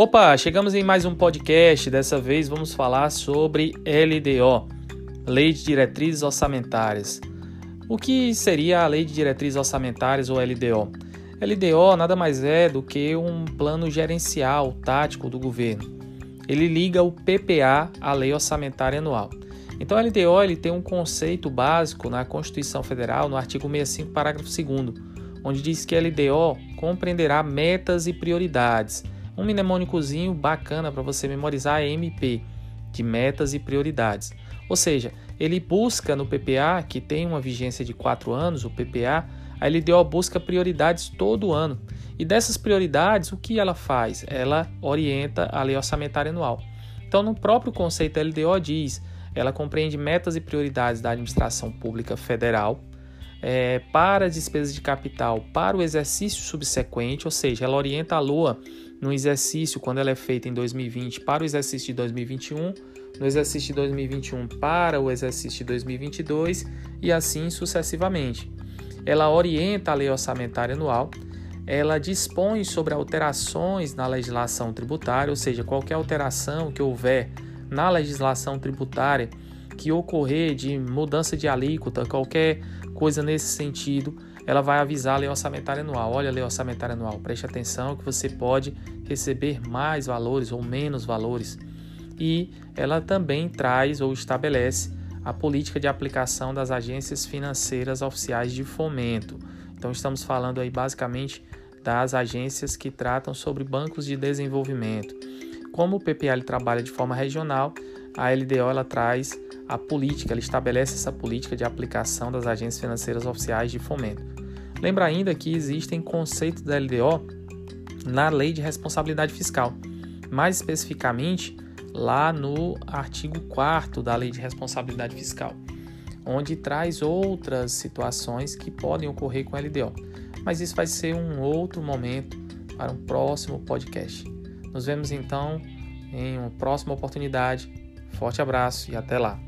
Opa, chegamos em mais um podcast. Dessa vez vamos falar sobre LDO, Lei de Diretrizes Orçamentárias. O que seria a Lei de Diretrizes Orçamentárias ou LDO? LDO nada mais é do que um plano gerencial tático do governo. Ele liga o PPA à Lei Orçamentária Anual. Então, a LDO ele tem um conceito básico na Constituição Federal, no artigo 65, parágrafo 2, onde diz que a LDO compreenderá metas e prioridades um mnemônicozinho bacana para você memorizar MP, de metas e prioridades. Ou seja, ele busca no PPA, que tem uma vigência de 4 anos, o PPA, a LDO busca prioridades todo ano. E dessas prioridades, o que ela faz? Ela orienta a lei orçamentária anual. Então, no próprio conceito LDO diz, ela compreende metas e prioridades da administração pública federal, é, para despesas de capital para o exercício subsequente, ou seja, ela orienta a LOA no exercício, quando ela é feita em 2020, para o exercício de 2021, no exercício de 2021 para o exercício de 2022 e assim sucessivamente. Ela orienta a lei orçamentária anual, ela dispõe sobre alterações na legislação tributária, ou seja, qualquer alteração que houver na legislação tributária que ocorrer de mudança de alíquota, qualquer coisa nesse sentido, ela vai avisar a lei orçamentária anual. Olha a lei orçamentária anual, preste atenção que você pode receber mais valores ou menos valores. E ela também traz ou estabelece a política de aplicação das agências financeiras oficiais de fomento. Então estamos falando aí basicamente das agências que tratam sobre bancos de desenvolvimento. Como o PPL trabalha de forma regional, a LDO ela traz a política, ela estabelece essa política de aplicação das agências financeiras oficiais de fomento. Lembra ainda que existem conceitos da LDO na Lei de Responsabilidade Fiscal, mais especificamente lá no artigo 4 da Lei de Responsabilidade Fiscal, onde traz outras situações que podem ocorrer com a LDO. Mas isso vai ser um outro momento para um próximo podcast. Nos vemos então em uma próxima oportunidade. Forte abraço e até lá!